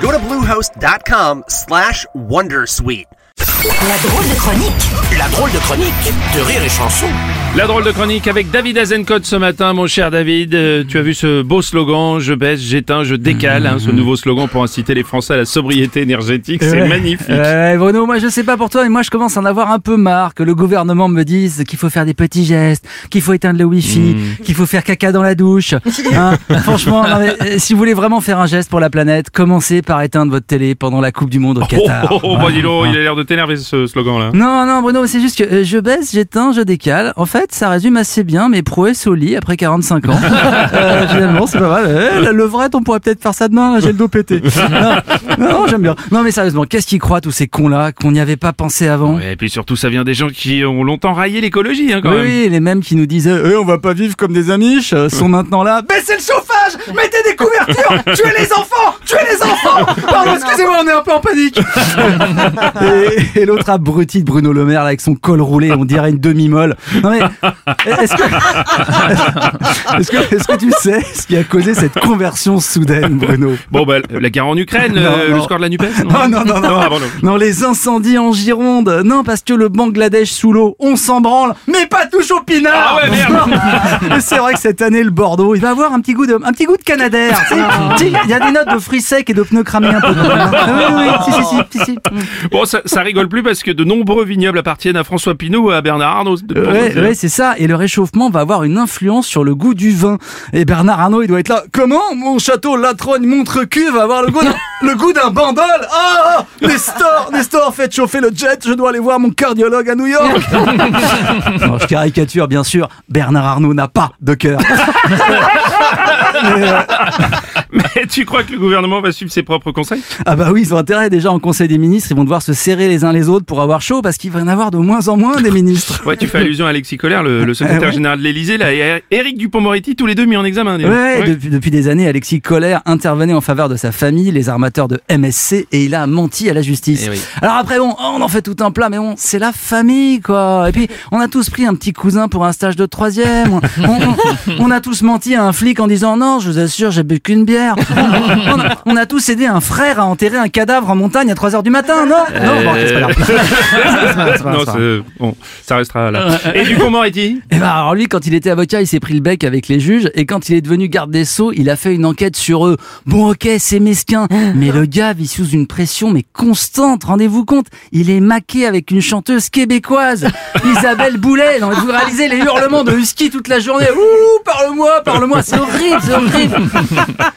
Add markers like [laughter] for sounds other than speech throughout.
Go to bluehost.com slash wondersuite. La drôle de chronique. La drôle de chronique de Rire et Chanson. La drôle de chronique avec David Azencott ce matin, mon cher David. Euh, tu as vu ce beau slogan, je baisse, j'éteins, je décale, hein, ce nouveau slogan pour inciter les Français à la sobriété énergétique, c'est Ouais. magnifique. Ouais, Bruno, moi je sais pas pour toi, mais moi je commence à en avoir un peu marre que le gouvernement me dise qu'il faut faire des petits gestes, qu'il faut éteindre le wifi, Hmm. qu'il faut faire caca dans la douche. Hein, [laughs] franchement, non, mais, euh, si vous voulez vraiment faire un geste pour la planète, commencez par éteindre votre télé pendant la Coupe du Monde au Oh, Qatar. oh, oh, bah dis donc, il a l'air de t'énerver ce slogan-là. Non, non, Bruno, c'est juste que euh, je baisse, j'éteins, je décale. En fait, ça résume assez bien mes prouesses au lit après 45 ans. [laughs] Euh, finalement, c'est pas mal. Eh, la levrette, on pourrait peut-être faire ça demain, j'ai le dos pété. Non, non, j'aime bien. Non, mais sérieusement, qu'est-ce qu'ils croient, tous ces cons-là, qu'on n'y avait pas pensé avant? Ouais, et puis surtout, ça vient des gens qui ont longtemps raillé l'écologie, hein, quand oui, même. oui, les mêmes qui nous disaient Eh, on va pas vivre comme des amiches euh, sont maintenant là. Baissez le chauffage [laughs] Mettez des couvertures [laughs] Tuez les enfants Tuez les enfants Pardon, excusez-moi, on est un peu en panique [laughs] Et, et l'autre abruti de Bruno Le Maire là, avec son col roulé, on dirait une demi-molle. Non mais, est-ce que, est-ce que, est-ce que tu sais ce qui a causé cette conversion soudaine, Bruno? Bon, bah, la guerre en Ukraine, Non, le, le non. score de la NUPES non, non, non, non. ah, bon, non. Non, les incendies en Gironde. Non, parce que le Bangladesh sous l'eau, on s'en branle, mais pas touche au pinard. Ah ouais, merde. C'est vrai que cette année, le Bordeaux, il va avoir un petit goût de, un petit goût de Canadair. [laughs] Il y a des notes de fruits secs et de pneus cramés un peu. Ah oui, oui, si, si, si, si, si. Bon, ça, ça rigole plus parce que de nombreux vignobles appartiennent à François Pinault ou à Bernard Arnault. Ouais, c'est ça. Et le réchauffement va avoir une influence sur le goût du vin. Et Bernard Arnault, il doit être là. Comment mon château Latrogne Montrecu va avoir le goût d'un, le goût d'un bandol? Ah, Nestor, Nestor, faites chauffer le jet. Je dois aller voir mon cardiologue à New York. [laughs] non, je caricature, bien sûr. Bernard Arnault n'a pas de cœur. [laughs] Mais, euh, Mais tu crois que le gouvernement va suivre ses propres conseils? Ah bah oui, ils ont intérêt déjà en Conseil des ministres, ils vont devoir se serrer les uns les autres pour avoir chaud parce qu'il va y en avoir de moins en moins des ministres. Ouais, tu fais allusion à Alexis Collère, le, le secrétaire Euh, ouais. général de l'Élysée, là, et Éric Dupont-Moretti, tous les deux mis en examen. Ouais, Ouais. Depuis, depuis des années, Alexis Collère intervenait en faveur de sa famille, les armateurs de MSC, et il a menti à la justice. Eh oui. Alors après, bon, on en fait tout un plat, mais bon, c'est la famille, quoi. Et puis, on a tous pris un petit cousin pour un stage de troisième. On, on- on a tous menti à un flic en disant non, je vous assure, j'ai bu qu'une bière. On, on a, on a tous aidé un frère à enterrer un cadavre en montagne à 3 heures du matin, non? Non, bon, c'est pas grave. C'est pas grave, c'est pas grave, Non, c'est pas grave. c'est- bon, ça restera là. Et Dupont-Moretti Eh ben alors lui, quand il était avocat, il s'est pris le bec avec les juges, et quand il est devenu garde des sceaux, il a fait une enquête sur eux. Bon, ok, c'est mesquin, mais le gars vit sous une pression mais constante. Rendez-vous compte, il est maqué avec une chanteuse québécoise, [laughs] Isabelle Boulet. Non, vous réalisez les hurlements de husky toute la journée. Ouh, parle-moi, parle-moi, c'est horrible, c'est horrible.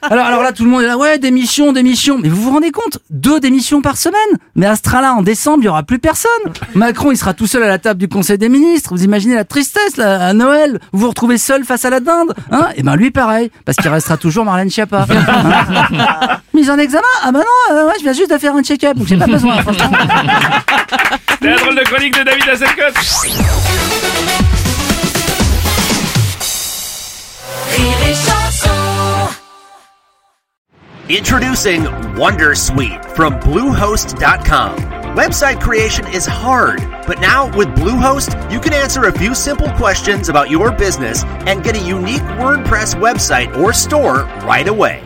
Alors, alors là, tout le monde est là, ouais, démission, démission. Mais vous vous rendez compte, deux démissions par semaine. Mais à ce train-là, en décembre, il y aura plus personne. Macron, il sera tout seul à la table du Conseil des ministres. Vous imaginez la tristesse là, à Noël Vous vous retrouvez seul face à la dinde hein? Et ben lui, pareil, parce qu'il restera toujours Marlène Schiappa. [laughs] Hein? Mise en examen? Ah bah non, euh, ouais, je viens juste de faire un check-up, donc j'ai pas besoin, franchement. C'est [laughs] la drôle de chronique de David Hasselcock Rire. Introducing Wondersuite from Bluehost.com. Website creation is hard, but now with Bluehost, you can answer a few simple questions about your business and get a unique WordPress website or store right away.